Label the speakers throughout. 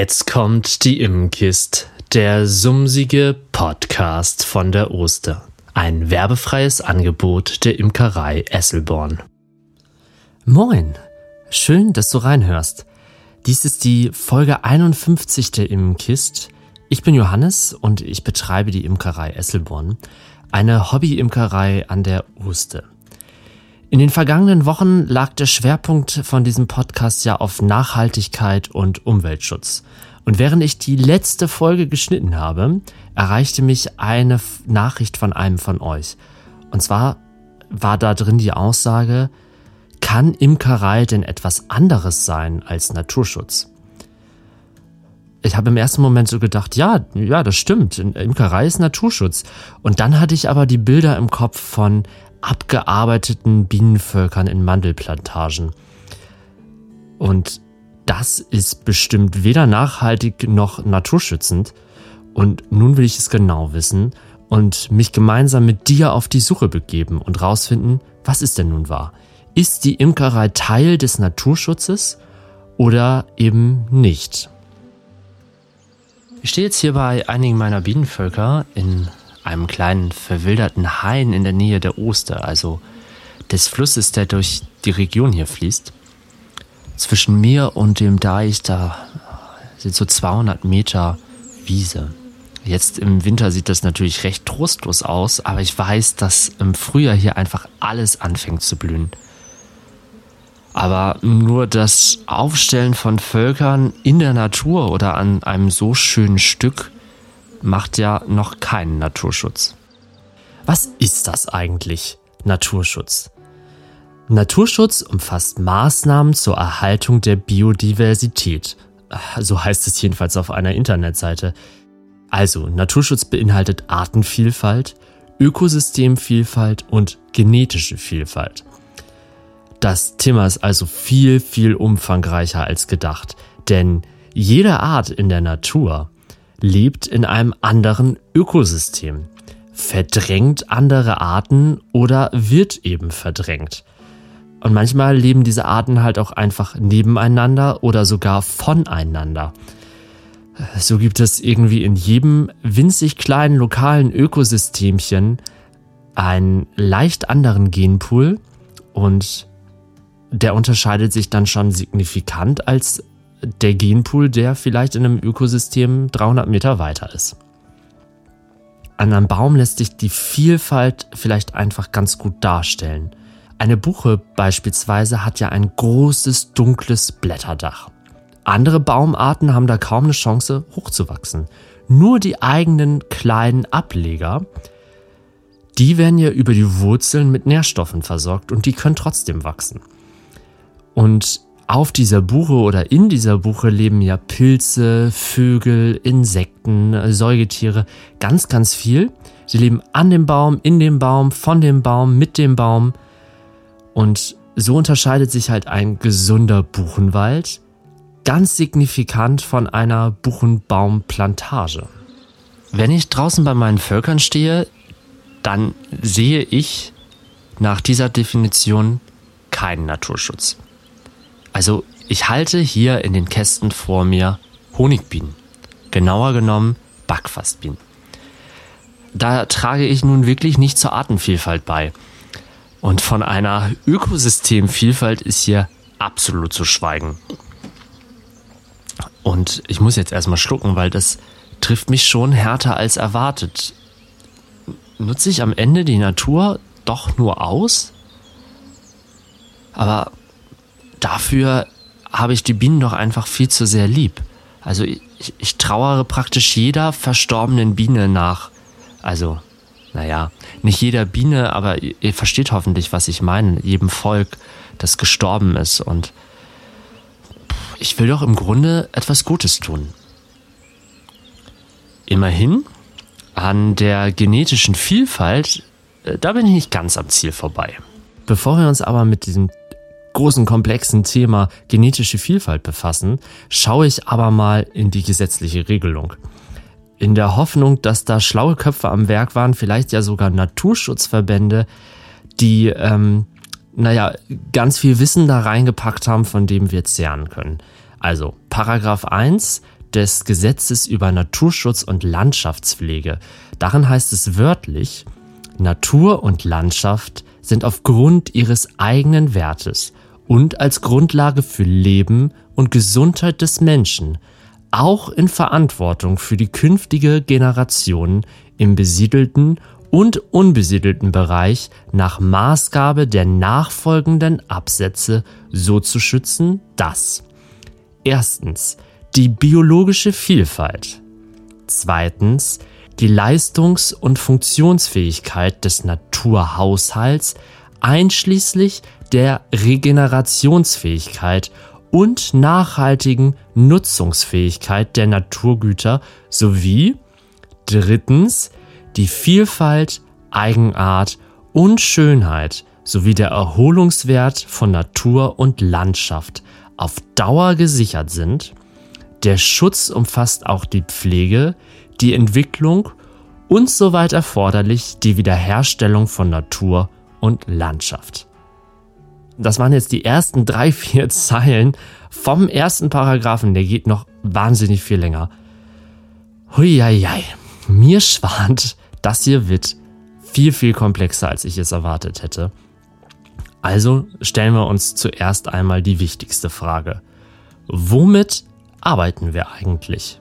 Speaker 1: Jetzt kommt die Immenkist, der sumsige Podcast von der Oster. Ein werbefreies Angebot der Imkerei Esselborn. Moin, schön, dass du reinhörst. Dies ist die Folge 51 der Immenkist. Ich bin Johannes und ich betreibe die Imkerei Esselborn, eine Hobby-Imkerei an der Oste. In den vergangenen Wochen lag der Schwerpunkt von diesem Podcast ja auf Nachhaltigkeit und Umweltschutz. Und während ich die letzte Folge geschnitten habe, erreichte mich eine Nachricht von einem von euch. Und zwar war da drin die Aussage, kann Imkerei denn etwas anderes sein als Naturschutz? Ich habe im ersten Moment so gedacht, ja, ja, das stimmt. Imkerei ist Naturschutz. Und dann hatte ich aber die Bilder im Kopf von abgearbeiteten Bienenvölkern in Mandelplantagen. Und das ist bestimmt weder nachhaltig noch naturschützend. Und nun will ich es genau wissen und mich gemeinsam mit dir auf die Suche begeben und rausfinden, was ist denn nun wahr? Ist die Imkerei Teil des Naturschutzes oder eben nicht? Ich stehe jetzt hier bei einigen meiner Bienenvölker in einem kleinen verwilderten Hain in der Nähe der Oster, also des Flusses, der durch die Region hier fließt. Zwischen mir und dem Deich, da sind so 200 Meter Wiese. Jetzt im Winter sieht das natürlich recht trostlos aus, aber ich weiß, dass im Frühjahr hier einfach alles anfängt zu blühen. Aber nur das Aufstellen von Völkern in der Natur oder an einem so schönen Stück macht ja noch keinen Naturschutz. Was ist das eigentlich, Naturschutz? Naturschutz umfasst Maßnahmen zur Erhaltung der Biodiversität. So heißt es jedenfalls auf einer Internetseite. Also, Naturschutz beinhaltet Artenvielfalt, Ökosystemvielfalt und genetische Vielfalt. Das Thema ist also viel, viel umfangreicher als gedacht, denn jede Art in der Natur lebt in einem anderen Ökosystem, verdrängt andere Arten oder wird eben verdrängt. Und manchmal leben diese Arten halt auch einfach nebeneinander oder sogar voneinander. So gibt es irgendwie in jedem winzig kleinen lokalen Ökosystemchen einen leicht anderen Genpool und der unterscheidet sich dann schon signifikant als der Genpool, der vielleicht in einem Ökosystem 300 Meter weiter ist. An einem Baum lässt sich die Vielfalt vielleicht einfach ganz gut darstellen. Eine Buche beispielsweise hat ja ein großes dunkles Blätterdach. Andere Baumarten haben da kaum eine Chance hochzuwachsen. Nur die eigenen kleinen Ableger, die werden ja über die Wurzeln mit Nährstoffen versorgt und die können trotzdem wachsen. Und auf dieser Buche oder in dieser Buche leben ja Pilze, Vögel, Insekten, Säugetiere, ganz, ganz viel. Sie leben an dem Baum, in dem Baum, von dem Baum, mit dem Baum. Und so unterscheidet sich halt ein gesunder Buchenwald ganz signifikant von einer Buchenbaumplantage. Wenn ich draußen bei meinen Völkern stehe, dann sehe ich nach dieser Definition keinen Naturschutz. Also ich halte hier in den Kästen vor mir Honigbienen. Genauer genommen Backfastbienen. Da trage ich nun wirklich nicht zur Artenvielfalt bei. Und von einer Ökosystemvielfalt ist hier absolut zu schweigen. Und ich muss jetzt erstmal schlucken, weil das trifft mich schon härter als erwartet. Nutze ich am Ende die Natur doch nur aus? Aber dafür habe ich die Bienen doch einfach viel zu sehr lieb. Also ich, ich trauere praktisch jeder verstorbenen Biene nach. Also, naja, nicht jeder Biene, aber ihr, ihr versteht hoffentlich, was ich meine. Jedem Volk, das gestorben ist. Und ich will doch im Grunde etwas Gutes tun. Immerhin, an der genetischen Vielfalt, äh, da bin ich nicht ganz am Ziel vorbei. Bevor wir uns aber mit diesem großen, komplexen Thema genetische Vielfalt befassen, schaue ich aber mal in die gesetzliche Regelung. In der Hoffnung, dass da schlaue Köpfe am Werk waren, vielleicht ja sogar Naturschutzverbände, die, ähm, naja, ganz viel Wissen da reingepackt haben, von dem wir zehren können. Also, Paragraph 1 des Gesetzes über Naturschutz und Landschaftspflege. Darin heißt es wörtlich, Natur und Landschaft sind aufgrund ihres eigenen Wertes und als Grundlage für Leben und Gesundheit des Menschen auch in Verantwortung für die künftige Generation im besiedelten und unbesiedelten Bereich nach Maßgabe der nachfolgenden Absätze so zu schützen, dass erstens die biologische Vielfalt, zweitens die Leistungs- und Funktionsfähigkeit des Naturhaushalts einschließlich der Regenerationsfähigkeit und nachhaltigen Nutzungsfähigkeit der Naturgüter sowie drittens die Vielfalt, Eigenart und Schönheit sowie der Erholungswert von Natur und Landschaft auf Dauer gesichert sind. Der Schutz umfasst auch die Pflege, die Entwicklung und soweit erforderlich die Wiederherstellung von Natur und Landschaft. Das waren jetzt die ersten drei, vier Zeilen vom ersten Paragraphen. Der geht noch wahnsinnig viel länger. Huieiei. Mir schwant, das hier wird viel, viel komplexer, als ich es erwartet hätte. Also stellen wir uns zuerst einmal die wichtigste Frage. Womit arbeiten wir eigentlich?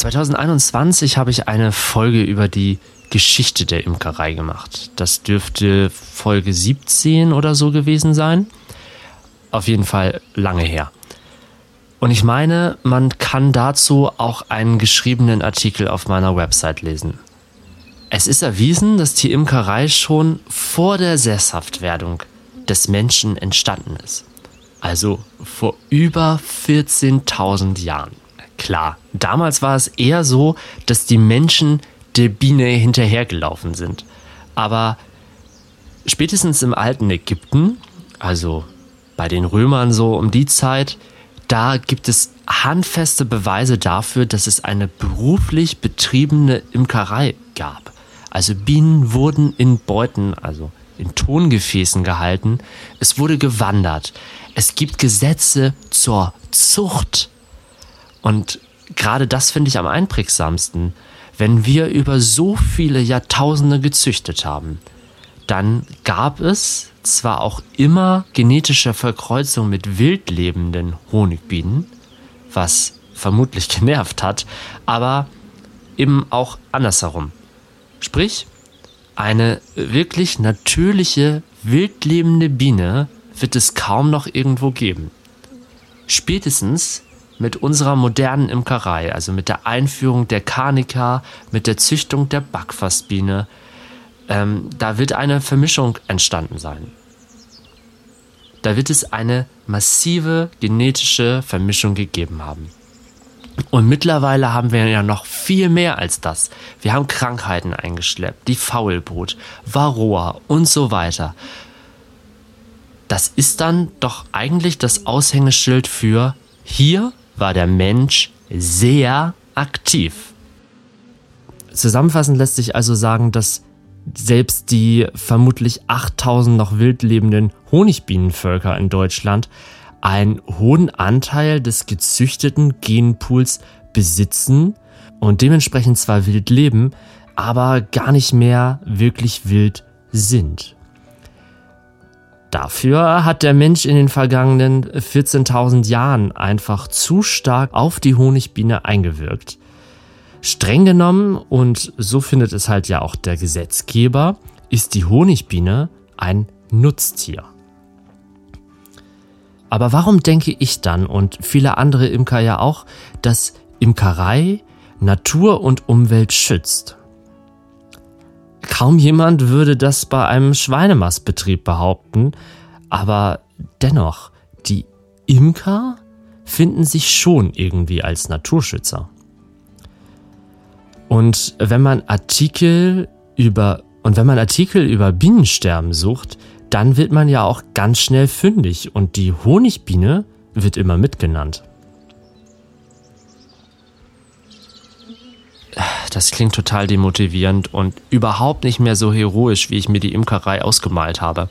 Speaker 1: 2021 habe ich eine Folge über die Geschichte der Imkerei gemacht. Das dürfte Folge 17 oder so gewesen sein. Auf jeden Fall lange her. Und ich meine, man kann dazu auch einen geschriebenen Artikel auf meiner Website lesen. Es ist erwiesen, dass die Imkerei schon vor der Sesshaftwerdung des Menschen entstanden ist. Also vor über 14.000 Jahren. Klar, damals war es eher so, dass die Menschen der Biene hinterhergelaufen sind. Aber spätestens im alten Ägypten, also bei den Römern so um die Zeit, da gibt es handfeste Beweise dafür, dass es eine beruflich betriebene Imkerei gab. Also Bienen wurden in Beuten, also in Tongefäßen gehalten. Es wurde gewandert. Es gibt Gesetze zur Zucht. Und gerade das finde ich am einprägsamsten. Wenn wir über so viele Jahrtausende gezüchtet haben, dann gab es zwar auch immer genetische Verkreuzung mit wildlebenden Honigbienen, was vermutlich genervt hat, aber eben auch andersherum. Sprich, eine wirklich natürliche, wildlebende Biene wird es kaum noch irgendwo geben. Spätestens mit unserer modernen Imkerei, also mit der Einführung der Karnika, mit der Züchtung der Backfassbiene, ähm, da wird eine Vermischung entstanden sein. Da wird es eine massive genetische Vermischung gegeben haben. Und mittlerweile haben wir ja noch viel mehr als das. Wir haben Krankheiten eingeschleppt, die Faulbrut, Varroa und so weiter. Das ist dann doch eigentlich das Aushängeschild für hier war der Mensch sehr aktiv. Zusammenfassend lässt sich also sagen, dass selbst die vermutlich 8000 noch wild lebenden Honigbienenvölker in Deutschland einen hohen Anteil des gezüchteten Genpools besitzen und dementsprechend zwar wild leben, aber gar nicht mehr wirklich wild sind. Dafür hat der Mensch in den vergangenen 14.000 Jahren einfach zu stark auf die Honigbiene eingewirkt. Streng genommen, und so findet es halt ja auch der Gesetzgeber, ist die Honigbiene ein Nutztier. Aber warum denke ich dann und viele andere Imker ja auch, dass Imkerei Natur und Umwelt schützt? Kaum jemand würde das bei einem Schweinemastbetrieb behaupten, aber dennoch, die Imker finden sich schon irgendwie als Naturschützer. Und wenn man Artikel über und wenn man Artikel über Bienensterben sucht, dann wird man ja auch ganz schnell fündig und die Honigbiene wird immer mitgenannt. Das klingt total demotivierend und überhaupt nicht mehr so heroisch, wie ich mir die Imkerei ausgemalt habe.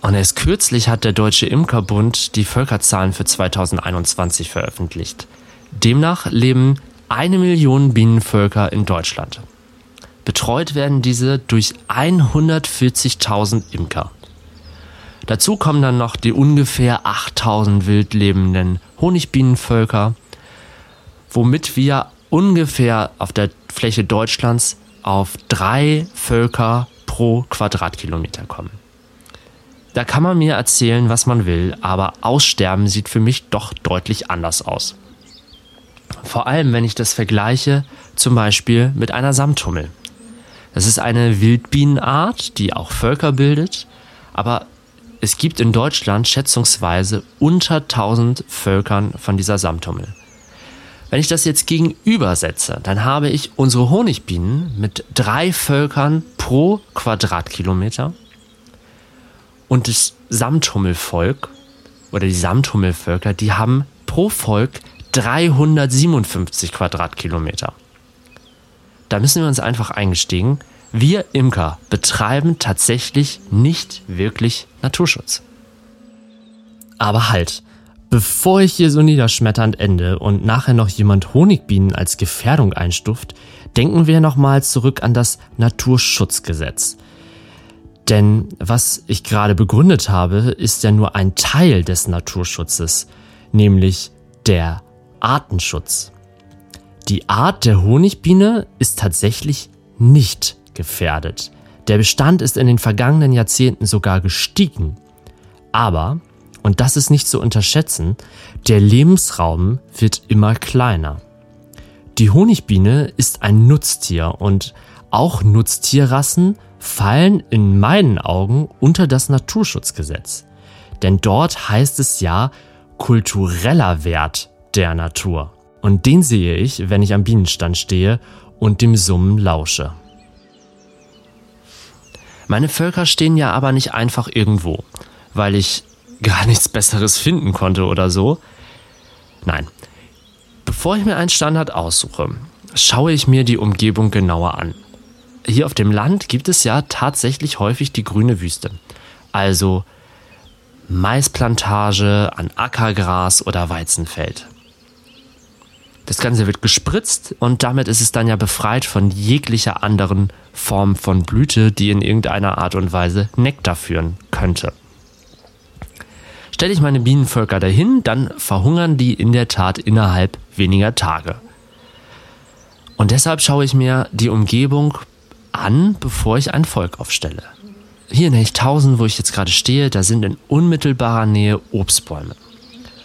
Speaker 1: Und erst kürzlich hat der Deutsche Imkerbund die Völkerzahlen für 2021 veröffentlicht. Demnach leben eine Million Bienenvölker in Deutschland. Betreut werden diese durch 140.000 Imker. Dazu kommen dann noch die ungefähr 8000 wild lebenden Honigbienenvölker, womit wir ungefähr auf der Fläche Deutschlands auf drei Völker pro Quadratkilometer kommen. Da kann man mir erzählen, was man will, aber Aussterben sieht für mich doch deutlich anders aus. Vor allem, wenn ich das vergleiche, zum Beispiel mit einer Samthummel. Das ist eine Wildbienenart, die auch Völker bildet, aber es gibt in Deutschland schätzungsweise unter 1000 Völkern von dieser Samthummel. Wenn ich das jetzt gegenübersetze, dann habe ich unsere Honigbienen mit drei Völkern pro Quadratkilometer und das Samthummelvolk oder die Samthummelvölker, die haben pro Volk 357 Quadratkilometer. Da müssen wir uns einfach eingestiegen, wir Imker betreiben tatsächlich nicht wirklich Naturschutz. Aber halt, bevor ich hier so niederschmetternd ende und nachher noch jemand Honigbienen als Gefährdung einstuft, denken wir nochmal zurück an das Naturschutzgesetz. Denn was ich gerade begründet habe, ist ja nur ein Teil des Naturschutzes, nämlich der Artenschutz. Die Art der Honigbiene ist tatsächlich nicht gefährdet. Der Bestand ist in den vergangenen Jahrzehnten sogar gestiegen. Aber, und das ist nicht zu unterschätzen, der Lebensraum wird immer kleiner. Die Honigbiene ist ein Nutztier und auch Nutztierrassen fallen in meinen Augen unter das Naturschutzgesetz. Denn dort heißt es ja kultureller Wert der Natur. Und den sehe ich, wenn ich am Bienenstand stehe und dem Summen lausche. Meine Völker stehen ja aber nicht einfach irgendwo, weil ich gar nichts Besseres finden konnte oder so. Nein. Bevor ich mir einen Standard aussuche, schaue ich mir die Umgebung genauer an hier auf dem Land gibt es ja tatsächlich häufig die grüne Wüste. Also Maisplantage an Ackergras oder Weizenfeld. Das Ganze wird gespritzt und damit ist es dann ja befreit von jeglicher anderen Form von Blüte, die in irgendeiner Art und Weise Nektar führen könnte. Stelle ich meine Bienenvölker dahin, dann verhungern die in der Tat innerhalb weniger Tage. Und deshalb schaue ich mir die Umgebung an, bevor ich ein Volk aufstelle. Hier in Hechthausen, wo ich jetzt gerade stehe, da sind in unmittelbarer Nähe Obstbäume.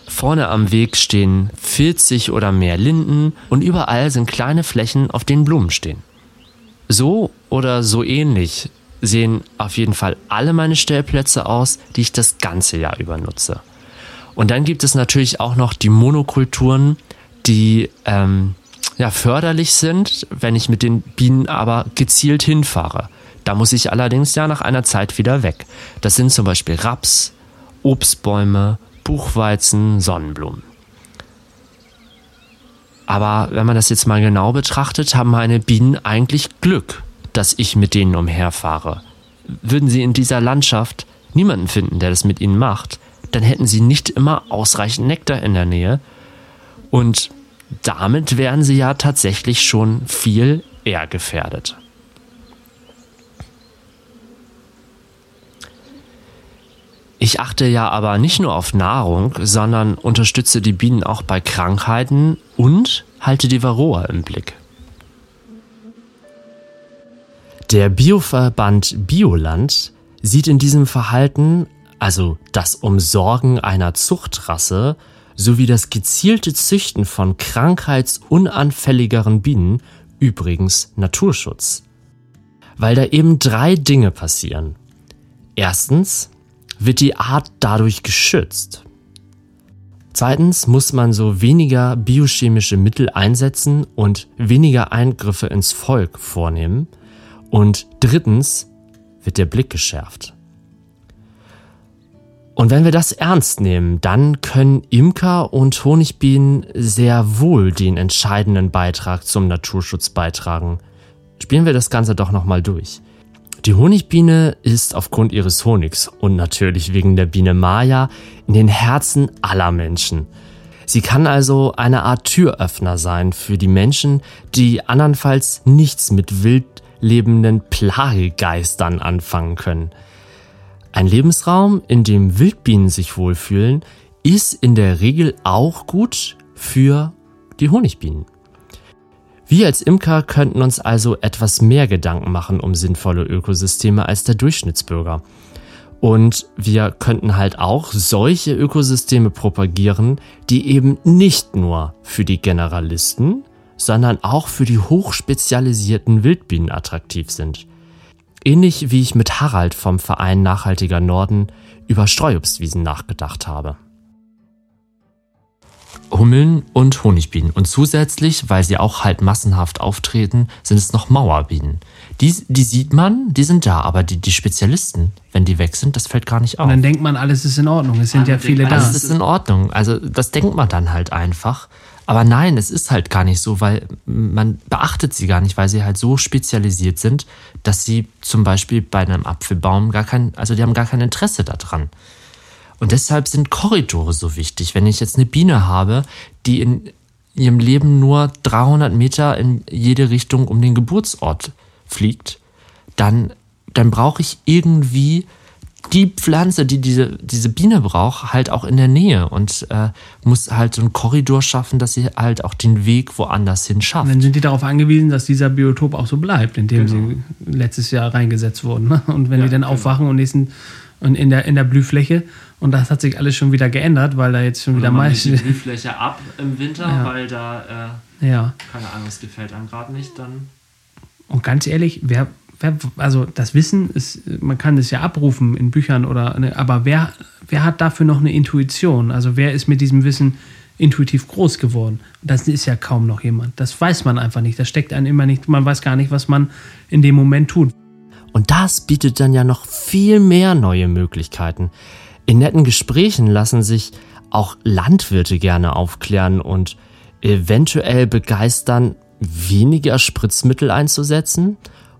Speaker 1: Vorne am Weg stehen 40 oder mehr Linden und überall sind kleine Flächen, auf denen Blumen stehen. So oder so ähnlich sehen auf jeden Fall alle meine Stellplätze aus, die ich das ganze Jahr über nutze. Und dann gibt es natürlich auch noch die Monokulturen, die ähm, ja, förderlich sind, wenn ich mit den Bienen aber gezielt hinfahre. Da muss ich allerdings ja nach einer Zeit wieder weg. Das sind zum Beispiel Raps, Obstbäume, Buchweizen, Sonnenblumen. Aber wenn man das jetzt mal genau betrachtet, haben meine Bienen eigentlich Glück, dass ich mit denen umherfahre. Würden sie in dieser Landschaft niemanden finden, der das mit ihnen macht, dann hätten sie nicht immer ausreichend Nektar in der Nähe. Und damit wären sie ja tatsächlich schon viel eher gefährdet. Ich achte ja aber nicht nur auf Nahrung, sondern unterstütze die Bienen auch bei Krankheiten und halte die Varroa im Blick. Der Bioverband Bioland sieht in diesem Verhalten, also das Umsorgen einer Zuchtrasse, sowie das gezielte Züchten von krankheitsunanfälligeren Bienen übrigens Naturschutz. Weil da eben drei Dinge passieren. Erstens wird die Art dadurch geschützt. Zweitens muss man so weniger biochemische Mittel einsetzen und weniger Eingriffe ins Volk vornehmen. Und drittens wird der Blick geschärft. Und wenn wir das ernst nehmen, dann können Imker und Honigbienen sehr wohl den entscheidenden Beitrag zum Naturschutz beitragen. Spielen wir das Ganze doch nochmal durch. Die Honigbiene ist aufgrund ihres Honigs und natürlich wegen der Biene Maya in den Herzen aller Menschen. Sie kann also eine Art Türöffner sein für die Menschen, die andernfalls nichts mit wild lebenden Plagegeistern anfangen können. Ein Lebensraum, in dem Wildbienen sich wohlfühlen, ist in der Regel auch gut für die Honigbienen. Wir als Imker könnten uns also etwas mehr Gedanken machen um sinnvolle Ökosysteme als der Durchschnittsbürger. Und wir könnten halt auch solche Ökosysteme propagieren, die eben nicht nur für die Generalisten, sondern auch für die hochspezialisierten Wildbienen attraktiv sind. Ähnlich wie ich mit Harald vom Verein Nachhaltiger Norden über Streuobstwiesen nachgedacht habe. Hummeln und Honigbienen. Und zusätzlich, weil sie auch halt massenhaft auftreten, sind es noch Mauerbienen. Die, die sieht man, die sind da, aber die, die Spezialisten, wenn die weg sind, das fällt gar nicht auf.
Speaker 2: Und dann denkt man, alles ist in Ordnung. Es sind ja, ja viele da.
Speaker 1: Alles ist in Ordnung. Also das denkt man dann halt einfach. Aber nein, es ist halt gar nicht so, weil man beachtet sie gar nicht, weil sie halt so spezialisiert sind, dass sie zum Beispiel bei einem Apfelbaum gar kein, also die haben gar kein Interesse daran. Und deshalb sind Korridore so wichtig. Wenn ich jetzt eine Biene habe, die in ihrem Leben nur 300 Meter in jede Richtung um den Geburtsort fliegt, dann, dann brauche ich irgendwie die Pflanze, die diese, diese Biene braucht, halt auch in der Nähe und äh, muss halt so einen Korridor schaffen, dass sie halt auch den Weg woanders hin schafft.
Speaker 2: Und dann sind die darauf angewiesen, dass dieser Biotop auch so bleibt, in dem genau. sie letztes Jahr reingesetzt wurden. Ne? Und wenn ja, die dann genau. aufwachen und nächsten und in der, in der Blühfläche und das hat sich alles schon wieder geändert, weil da jetzt schon Oder wieder
Speaker 1: meist. die Blühfläche ab im Winter, ja. weil da, äh, ja. keine Ahnung, es gefällt einem gerade nicht, dann.
Speaker 2: Und ganz ehrlich, wer, also das Wissen ist, man kann es ja abrufen in Büchern oder, ne, aber wer, wer hat dafür noch eine Intuition? Also wer ist mit diesem Wissen intuitiv groß geworden? Das ist ja kaum noch jemand. Das weiß man einfach nicht. Das steckt einem immer nicht. Man weiß gar nicht, was man in dem Moment tut.
Speaker 1: Und das bietet dann ja noch viel mehr neue Möglichkeiten. In netten Gesprächen lassen sich auch Landwirte gerne aufklären und eventuell begeistern, weniger Spritzmittel einzusetzen.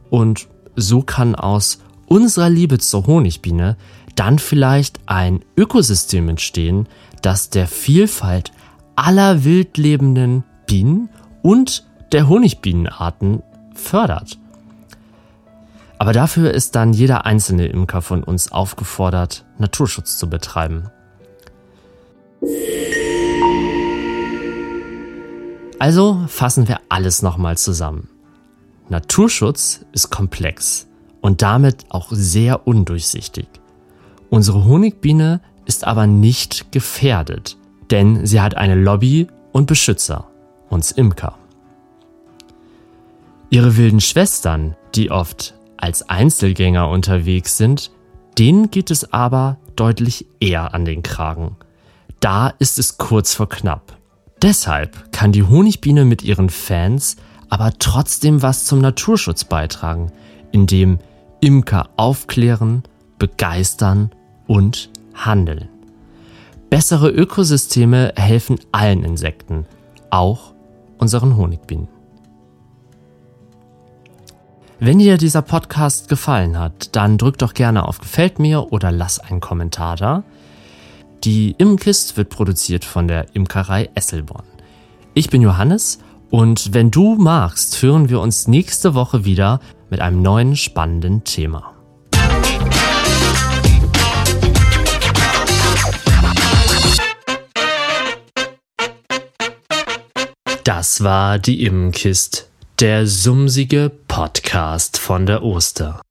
Speaker 1: Und so kann aus unserer Liebe zur Honigbiene dann vielleicht ein Ökosystem entstehen, das der Vielfalt aller wildlebenden Bienen und der Honigbienenarten fördert. Aber dafür ist dann jeder einzelne Imker von uns aufgefordert, Naturschutz zu betreiben. Also fassen wir alles nochmal zusammen. Naturschutz ist komplex und damit auch sehr undurchsichtig. Unsere Honigbiene ist aber nicht gefährdet, denn sie hat eine Lobby und Beschützer, uns Imker. Ihre wilden Schwestern, die oft als Einzelgänger unterwegs sind, denen geht es aber deutlich eher an den Kragen. Da ist es kurz vor knapp. Deshalb kann die Honigbiene mit ihren Fans aber trotzdem was zum Naturschutz beitragen, indem Imker aufklären, begeistern und handeln. Bessere Ökosysteme helfen allen Insekten, auch unseren Honigbienen. Wenn dir dieser Podcast gefallen hat, dann drück doch gerne auf Gefällt mir oder lass einen Kommentar da. Die Imkist wird produziert von der Imkerei Esselborn. Ich bin Johannes und wenn du magst, hören wir uns nächste Woche wieder mit einem neuen spannenden Thema. Das war die Imkist der sumsige Podcast von der Oster.